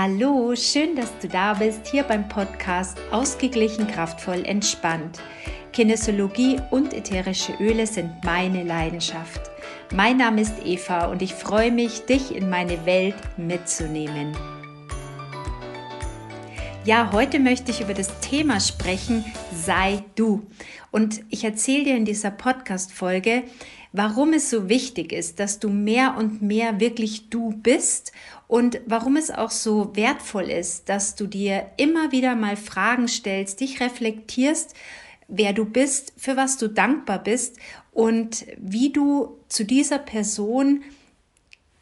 Hallo, schön, dass du da bist, hier beim Podcast Ausgeglichen, kraftvoll, entspannt. Kinesiologie und ätherische Öle sind meine Leidenschaft. Mein Name ist Eva und ich freue mich, dich in meine Welt mitzunehmen. Ja, heute möchte ich über das Thema sprechen, sei du. Und ich erzähle dir in dieser Podcast-Folge, warum es so wichtig ist, dass du mehr und mehr wirklich du bist und warum es auch so wertvoll ist, dass du dir immer wieder mal Fragen stellst, dich reflektierst, wer du bist, für was du dankbar bist und wie du zu dieser Person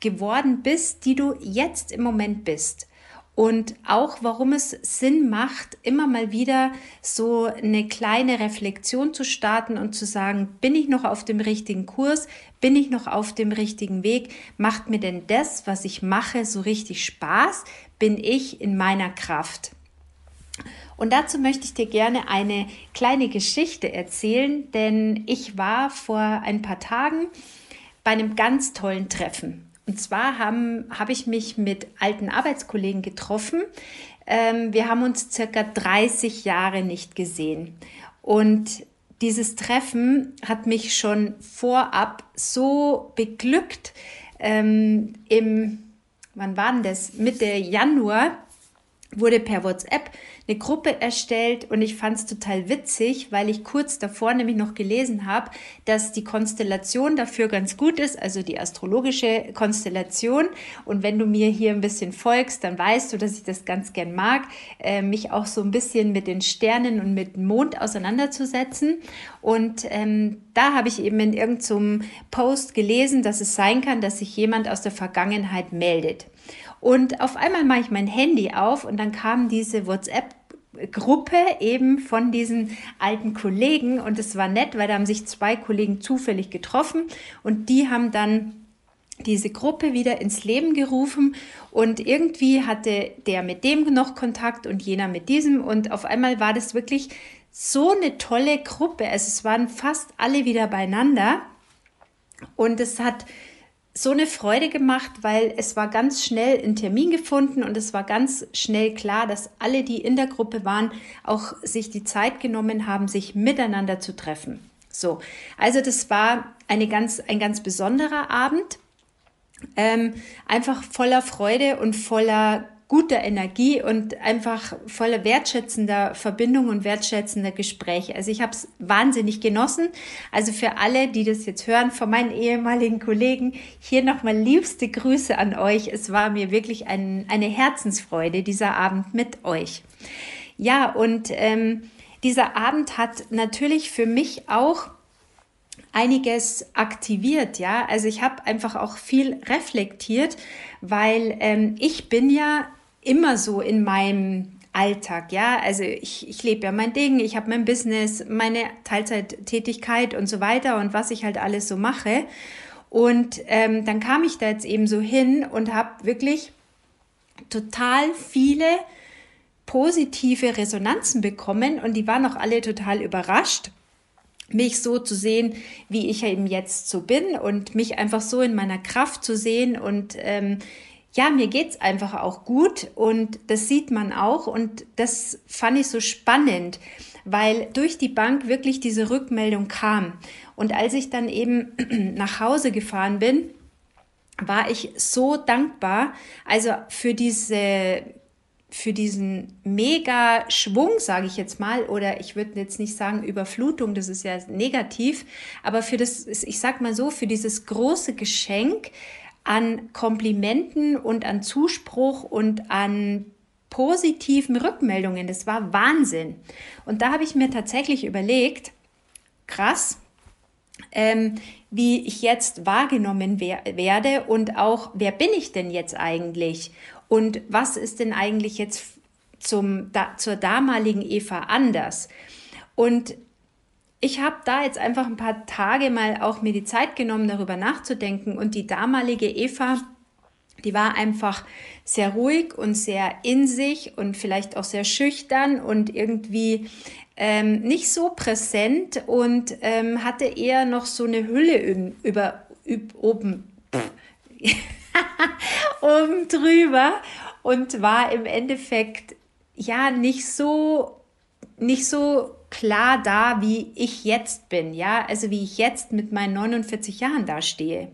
geworden bist, die du jetzt im Moment bist und auch warum es Sinn macht, immer mal wieder so eine kleine Reflexion zu starten und zu sagen, bin ich noch auf dem richtigen Kurs? Bin ich noch auf dem richtigen Weg? Macht mir denn das, was ich mache, so richtig Spaß? Bin ich in meiner Kraft? Und dazu möchte ich dir gerne eine kleine Geschichte erzählen, denn ich war vor ein paar Tagen bei einem ganz tollen Treffen. Und zwar habe hab ich mich mit alten Arbeitskollegen getroffen. Ähm, wir haben uns circa 30 Jahre nicht gesehen. Und dieses Treffen hat mich schon vorab so beglückt. Ähm, Im, wann war denn das? Mitte Januar wurde per WhatsApp eine Gruppe erstellt und ich fand es total witzig, weil ich kurz davor nämlich noch gelesen habe, dass die Konstellation dafür ganz gut ist, also die astrologische Konstellation. Und wenn du mir hier ein bisschen folgst, dann weißt du, dass ich das ganz gern mag, äh, mich auch so ein bisschen mit den Sternen und mit dem Mond auseinanderzusetzen. Und ähm, da habe ich eben in irgendeinem Post gelesen, dass es sein kann, dass sich jemand aus der Vergangenheit meldet. Und auf einmal mache ich mein Handy auf und dann kam diese WhatsApp Gruppe eben von diesen alten Kollegen. Und es war nett, weil da haben sich zwei Kollegen zufällig getroffen. Und die haben dann diese Gruppe wieder ins Leben gerufen. Und irgendwie hatte der mit dem noch Kontakt und jener mit diesem. Und auf einmal war das wirklich so eine tolle Gruppe. Also es waren fast alle wieder beieinander. Und es hat so eine Freude gemacht, weil es war ganz schnell ein Termin gefunden und es war ganz schnell klar, dass alle, die in der Gruppe waren, auch sich die Zeit genommen haben, sich miteinander zu treffen. So, also das war eine ganz, ein ganz besonderer Abend, ähm, einfach voller Freude und voller guter Energie und einfach voller wertschätzender Verbindung und wertschätzender Gespräche. Also ich habe es wahnsinnig genossen. Also für alle, die das jetzt hören, von meinen ehemaligen Kollegen, hier nochmal liebste Grüße an euch. Es war mir wirklich ein, eine Herzensfreude, dieser Abend mit euch. Ja, und ähm, dieser Abend hat natürlich für mich auch einiges aktiviert, ja. Also ich habe einfach auch viel reflektiert, weil ähm, ich bin ja immer so in meinem Alltag, ja. Also ich, ich lebe ja mein Ding, ich habe mein Business, meine Teilzeittätigkeit und so weiter und was ich halt alles so mache. Und ähm, dann kam ich da jetzt eben so hin und habe wirklich total viele positive Resonanzen bekommen und die waren auch alle total überrascht mich so zu sehen, wie ich eben jetzt so bin und mich einfach so in meiner Kraft zu sehen und ähm, ja, mir geht's einfach auch gut und das sieht man auch und das fand ich so spannend, weil durch die Bank wirklich diese Rückmeldung kam. Und als ich dann eben nach Hause gefahren bin, war ich so dankbar, also für diese für diesen mega Schwung, sage ich jetzt mal, oder ich würde jetzt nicht sagen Überflutung, das ist ja negativ, aber für das, ich sag mal so, für dieses große Geschenk, an Komplimenten und an Zuspruch und an positiven Rückmeldungen. Das war Wahnsinn. Und da habe ich mir tatsächlich überlegt, krass, ähm, wie ich jetzt wahrgenommen wer werde und auch, wer bin ich denn jetzt eigentlich? Und was ist denn eigentlich jetzt zum, da, zur damaligen Eva anders? Und ich habe da jetzt einfach ein paar Tage mal auch mir die Zeit genommen, darüber nachzudenken. Und die damalige Eva, die war einfach sehr ruhig und sehr in sich und vielleicht auch sehr schüchtern und irgendwie ähm, nicht so präsent und ähm, hatte eher noch so eine Hülle über, über oben, oben drüber und war im Endeffekt ja nicht so nicht so klar da, wie ich jetzt bin, ja, also wie ich jetzt mit meinen 49 Jahren dastehe.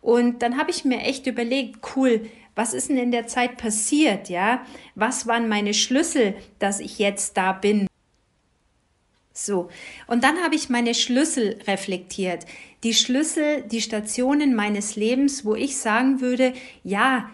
Und dann habe ich mir echt überlegt, cool, was ist denn in der Zeit passiert, ja? Was waren meine Schlüssel, dass ich jetzt da bin? So, und dann habe ich meine Schlüssel reflektiert. Die Schlüssel, die Stationen meines Lebens, wo ich sagen würde, ja,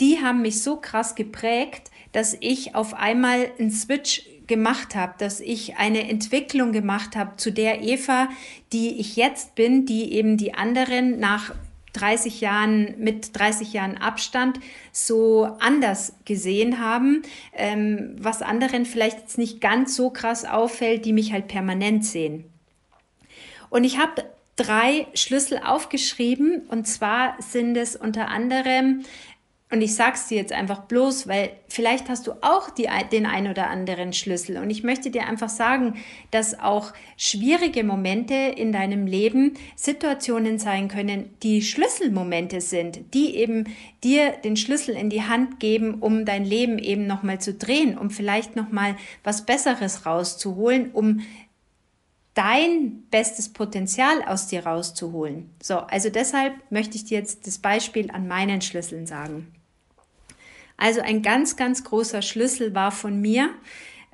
die haben mich so krass geprägt, dass ich auf einmal einen Switch gemacht habe, dass ich eine Entwicklung gemacht habe zu der Eva, die ich jetzt bin, die eben die anderen nach 30 Jahren, mit 30 Jahren Abstand so anders gesehen haben, ähm, was anderen vielleicht jetzt nicht ganz so krass auffällt, die mich halt permanent sehen. Und ich habe drei Schlüssel aufgeschrieben und zwar sind es unter anderem und ich sag's dir jetzt einfach bloß, weil vielleicht hast du auch die, den ein oder anderen Schlüssel. Und ich möchte dir einfach sagen, dass auch schwierige Momente in deinem Leben Situationen sein können, die Schlüsselmomente sind, die eben dir den Schlüssel in die Hand geben, um dein Leben eben nochmal zu drehen, um vielleicht nochmal was Besseres rauszuholen, um dein bestes Potenzial aus dir rauszuholen. So, also deshalb möchte ich dir jetzt das Beispiel an meinen Schlüsseln sagen. Also ein ganz, ganz großer Schlüssel war von mir,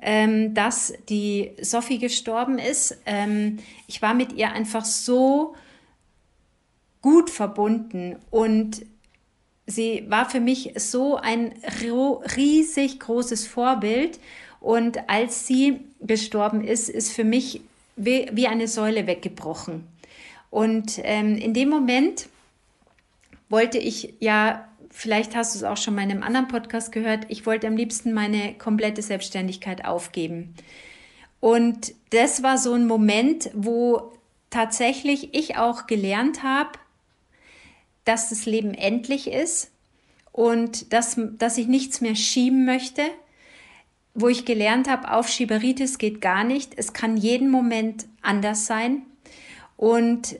ähm, dass die Sophie gestorben ist. Ähm, ich war mit ihr einfach so gut verbunden und sie war für mich so ein riesig großes Vorbild. Und als sie gestorben ist, ist für mich wie, wie eine Säule weggebrochen. Und ähm, in dem Moment wollte ich ja vielleicht hast du es auch schon mal in einem anderen Podcast gehört, ich wollte am liebsten meine komplette Selbstständigkeit aufgeben. Und das war so ein Moment, wo tatsächlich ich auch gelernt habe, dass das Leben endlich ist und dass, dass ich nichts mehr schieben möchte, wo ich gelernt habe, Aufschieberitis geht gar nicht. Es kann jeden Moment anders sein. Und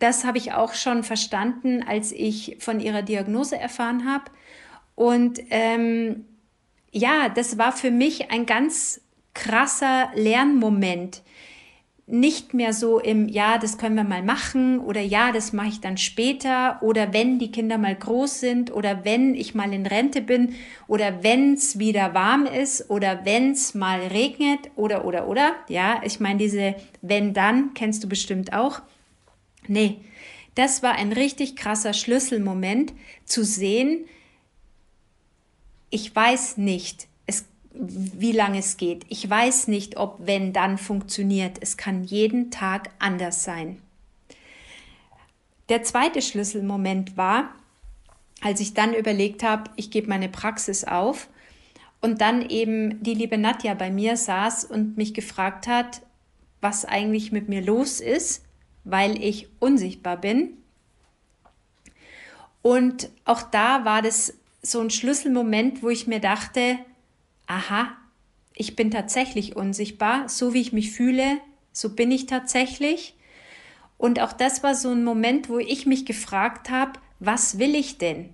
das habe ich auch schon verstanden, als ich von ihrer Diagnose erfahren habe. Und ähm, ja, das war für mich ein ganz krasser Lernmoment. Nicht mehr so im, ja, das können wir mal machen oder ja, das mache ich dann später oder wenn die Kinder mal groß sind oder wenn ich mal in Rente bin oder wenn es wieder warm ist oder wenn es mal regnet oder oder oder. Ja, ich meine, diese wenn dann kennst du bestimmt auch. Nee, das war ein richtig krasser Schlüsselmoment zu sehen, ich weiß nicht, es, wie lange es geht. Ich weiß nicht, ob wenn dann funktioniert. Es kann jeden Tag anders sein. Der zweite Schlüsselmoment war, als ich dann überlegt habe, ich gebe meine Praxis auf und dann eben die liebe Nadja bei mir saß und mich gefragt hat, was eigentlich mit mir los ist weil ich unsichtbar bin. Und auch da war das so ein Schlüsselmoment, wo ich mir dachte, aha, ich bin tatsächlich unsichtbar, so wie ich mich fühle, so bin ich tatsächlich. Und auch das war so ein Moment, wo ich mich gefragt habe, was will ich denn?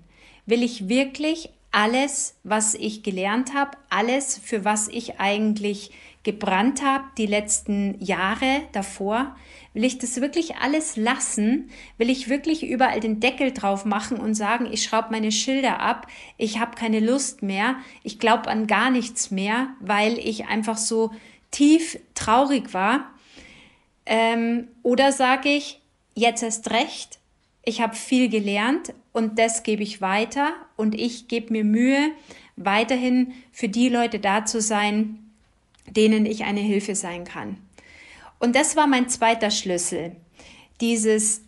Will ich wirklich alles, was ich gelernt habe, alles, für was ich eigentlich gebrannt habe die letzten Jahre davor, will ich das wirklich alles lassen? Will ich wirklich überall den Deckel drauf machen und sagen, ich schraube meine Schilder ab, ich habe keine Lust mehr, ich glaube an gar nichts mehr, weil ich einfach so tief traurig war? Ähm, oder sage ich, jetzt erst recht, ich habe viel gelernt und das gebe ich weiter und ich gebe mir Mühe, weiterhin für die Leute da zu sein, denen ich eine Hilfe sein kann. Und das war mein zweiter Schlüssel. Dieses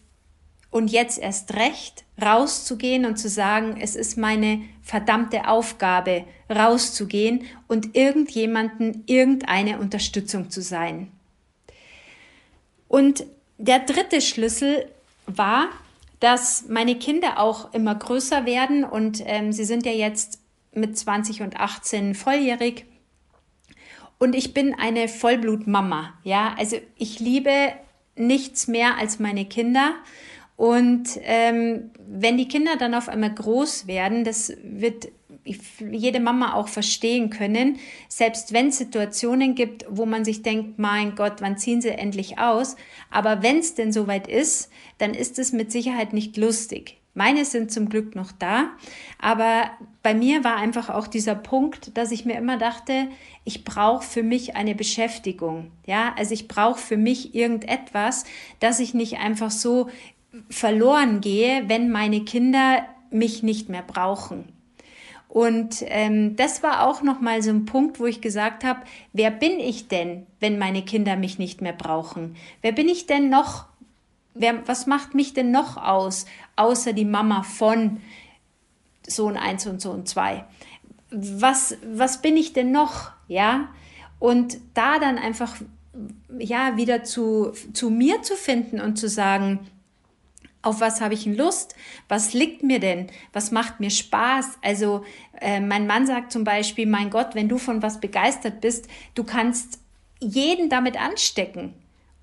und jetzt erst recht rauszugehen und zu sagen, es ist meine verdammte Aufgabe, rauszugehen und irgendjemanden irgendeine Unterstützung zu sein. Und der dritte Schlüssel war, dass meine Kinder auch immer größer werden und ähm, sie sind ja jetzt mit 20 und 18 volljährig. Und ich bin eine Vollblutmama. Ja, also ich liebe nichts mehr als meine Kinder. Und ähm, wenn die Kinder dann auf einmal groß werden, das wird jede Mama auch verstehen können, selbst wenn es Situationen gibt, wo man sich denkt, mein Gott, wann ziehen sie endlich aus? Aber wenn es denn soweit ist, dann ist es mit Sicherheit nicht lustig. Meine sind zum Glück noch da, aber bei mir war einfach auch dieser Punkt, dass ich mir immer dachte, ich brauche für mich eine Beschäftigung. Ja, also ich brauche für mich irgendetwas, dass ich nicht einfach so verloren gehe, wenn meine Kinder mich nicht mehr brauchen. Und ähm, das war auch noch mal so ein Punkt, wo ich gesagt habe, wer bin ich denn, wenn meine Kinder mich nicht mehr brauchen? Wer bin ich denn noch? Wer, was macht mich denn noch aus, außer die Mama von Sohn 1 und Sohn 2? Was, was bin ich denn noch? Ja, und da dann einfach ja wieder zu, zu mir zu finden und zu sagen, auf was habe ich Lust? Was liegt mir denn? Was macht mir Spaß? Also äh, mein Mann sagt zum Beispiel, mein Gott, wenn du von was begeistert bist, du kannst jeden damit anstecken.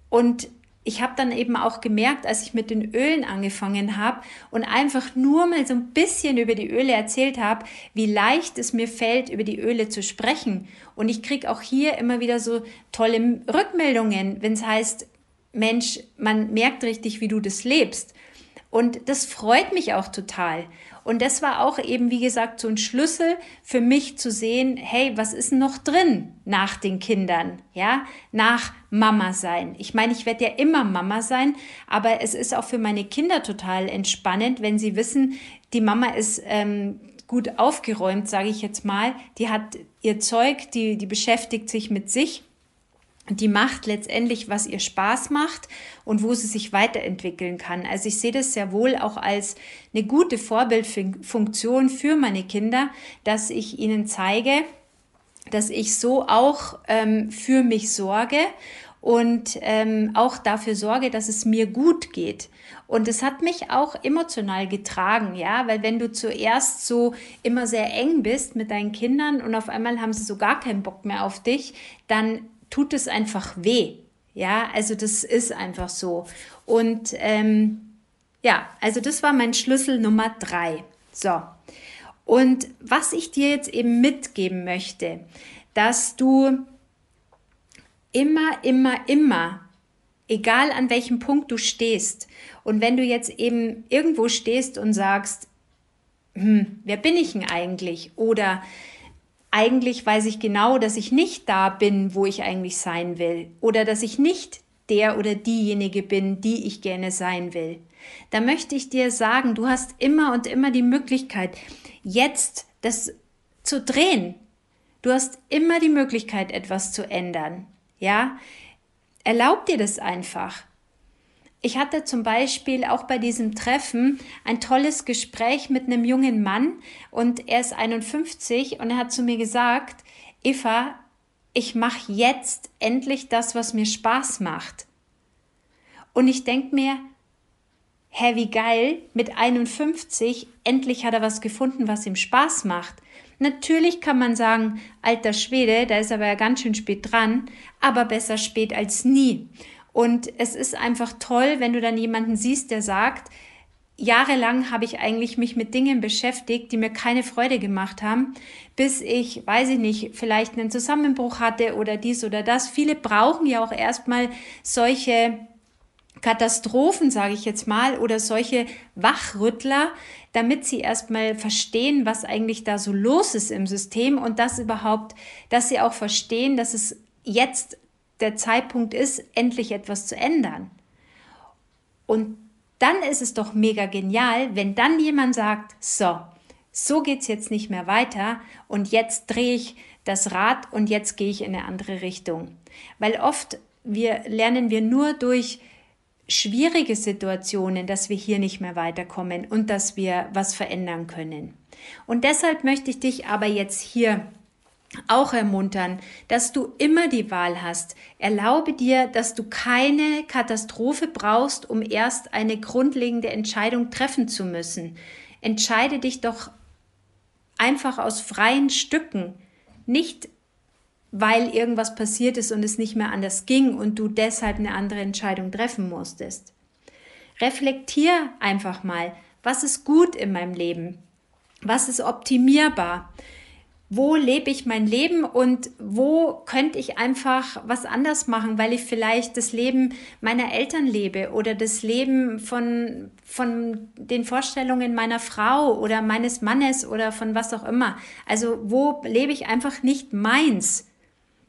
Und ich habe dann eben auch gemerkt, als ich mit den Ölen angefangen habe und einfach nur mal so ein bisschen über die Öle erzählt habe, wie leicht es mir fällt, über die Öle zu sprechen. Und ich kriege auch hier immer wieder so tolle Rückmeldungen, wenn es heißt, Mensch, man merkt richtig, wie du das lebst. Und das freut mich auch total. Und das war auch eben, wie gesagt, so ein Schlüssel für mich zu sehen, hey, was ist noch drin nach den Kindern? Ja, nach Mama sein. Ich meine, ich werde ja immer Mama sein, aber es ist auch für meine Kinder total entspannend, wenn sie wissen, die Mama ist ähm, gut aufgeräumt, sage ich jetzt mal. Die hat ihr Zeug, die, die beschäftigt sich mit sich die macht letztendlich, was ihr Spaß macht und wo sie sich weiterentwickeln kann. Also ich sehe das sehr wohl auch als eine gute Vorbildfunktion für meine Kinder, dass ich ihnen zeige, dass ich so auch ähm, für mich sorge und ähm, auch dafür sorge, dass es mir gut geht. Und es hat mich auch emotional getragen, ja, weil wenn du zuerst so immer sehr eng bist mit deinen Kindern und auf einmal haben sie so gar keinen Bock mehr auf dich, dann tut es einfach weh. Ja, also das ist einfach so. Und ähm, ja, also das war mein Schlüssel Nummer drei. So. Und was ich dir jetzt eben mitgeben möchte, dass du immer, immer, immer, egal an welchem Punkt du stehst, und wenn du jetzt eben irgendwo stehst und sagst, hm, wer bin ich denn eigentlich? Oder eigentlich weiß ich genau, dass ich nicht da bin, wo ich eigentlich sein will oder dass ich nicht der oder diejenige bin, die ich gerne sein will. Da möchte ich dir sagen, du hast immer und immer die Möglichkeit, jetzt das zu drehen. Du hast immer die Möglichkeit, etwas zu ändern. Ja? Erlaub dir das einfach. Ich hatte zum Beispiel auch bei diesem Treffen ein tolles Gespräch mit einem jungen Mann und er ist 51 und er hat zu mir gesagt, Eva, ich mache jetzt endlich das, was mir Spaß macht. Und ich denke mir, hä, wie geil, mit 51, endlich hat er was gefunden, was ihm Spaß macht. Natürlich kann man sagen, alter Schwede, da ist aber ja ganz schön spät dran, aber besser spät als nie. Und es ist einfach toll, wenn du dann jemanden siehst, der sagt, jahrelang habe ich eigentlich mich mit Dingen beschäftigt, die mir keine Freude gemacht haben, bis ich, weiß ich nicht, vielleicht einen Zusammenbruch hatte oder dies oder das. Viele brauchen ja auch erstmal solche Katastrophen, sage ich jetzt mal, oder solche Wachrüttler, damit sie erstmal verstehen, was eigentlich da so los ist im System und das überhaupt, dass sie auch verstehen, dass es jetzt der Zeitpunkt ist, endlich etwas zu ändern. Und dann ist es doch mega genial, wenn dann jemand sagt, so, so geht's jetzt nicht mehr weiter und jetzt drehe ich das Rad und jetzt gehe ich in eine andere Richtung. Weil oft wir lernen wir nur durch schwierige Situationen, dass wir hier nicht mehr weiterkommen und dass wir was verändern können. Und deshalb möchte ich dich aber jetzt hier auch ermuntern, dass du immer die Wahl hast. Erlaube dir, dass du keine Katastrophe brauchst, um erst eine grundlegende Entscheidung treffen zu müssen. Entscheide dich doch einfach aus freien Stücken, nicht weil irgendwas passiert ist und es nicht mehr anders ging und du deshalb eine andere Entscheidung treffen musstest. Reflektier einfach mal, was ist gut in meinem Leben? Was ist optimierbar? Wo lebe ich mein Leben und wo könnte ich einfach was anders machen, weil ich vielleicht das Leben meiner Eltern lebe oder das Leben von, von den Vorstellungen meiner Frau oder meines Mannes oder von was auch immer. Also wo lebe ich einfach nicht meins?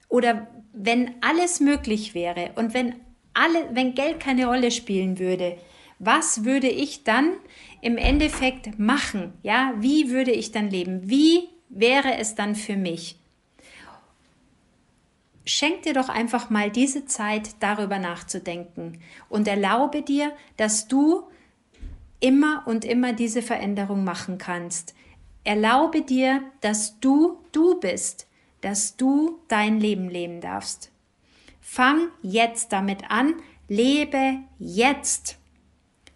Oder wenn alles möglich wäre und wenn alle, wenn Geld keine Rolle spielen würde, was würde ich dann im Endeffekt machen? Ja, wie würde ich dann leben? Wie wäre es dann für mich? Schenk dir doch einfach mal diese Zeit, darüber nachzudenken und erlaube dir, dass du immer und immer diese Veränderung machen kannst. Erlaube dir, dass du du bist, dass du dein Leben leben darfst. Fang jetzt damit an, lebe jetzt.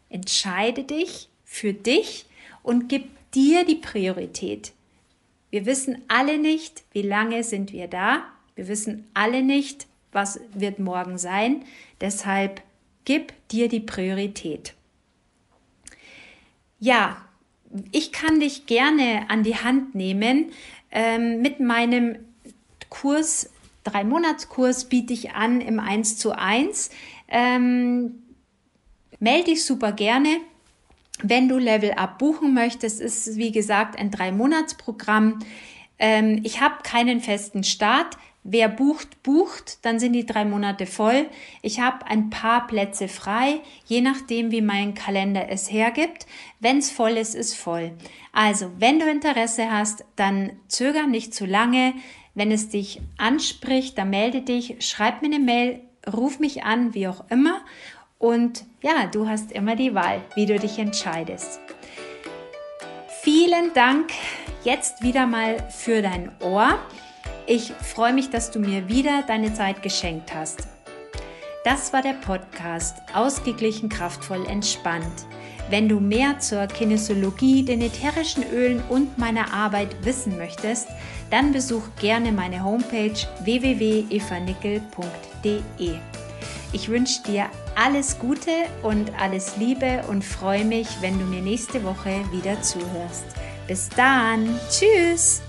Entscheide dich für dich und gib dir die Priorität. Wir wissen alle nicht, wie lange sind wir da. Wir wissen alle nicht, was wird morgen sein. Deshalb gib dir die Priorität. Ja, ich kann dich gerne an die Hand nehmen. Ähm, mit meinem Kurs, drei Monatskurs biete ich an im 1 zu 1. Ähm, melde dich super gerne. Wenn du Level Up buchen möchtest, ist es wie gesagt ein Drei-Monats-Programm. Ähm, ich habe keinen festen Start. Wer bucht, bucht, dann sind die drei Monate voll. Ich habe ein paar Plätze frei, je nachdem, wie mein Kalender es hergibt. Wenn es voll ist, ist voll. Also, wenn du Interesse hast, dann zöger nicht zu lange. Wenn es dich anspricht, dann melde dich, schreib mir eine Mail, ruf mich an, wie auch immer. Und ja, du hast immer die Wahl, wie du dich entscheidest. Vielen Dank jetzt wieder mal für dein Ohr. Ich freue mich, dass du mir wieder deine Zeit geschenkt hast. Das war der Podcast Ausgeglichen, kraftvoll, entspannt. Wenn du mehr zur Kinesiologie, den ätherischen Ölen und meiner Arbeit wissen möchtest, dann besuch gerne meine Homepage www.evanickel.de. Ich wünsche dir alles Gute und alles Liebe und freue mich, wenn du mir nächste Woche wieder zuhörst. Bis dann. Tschüss.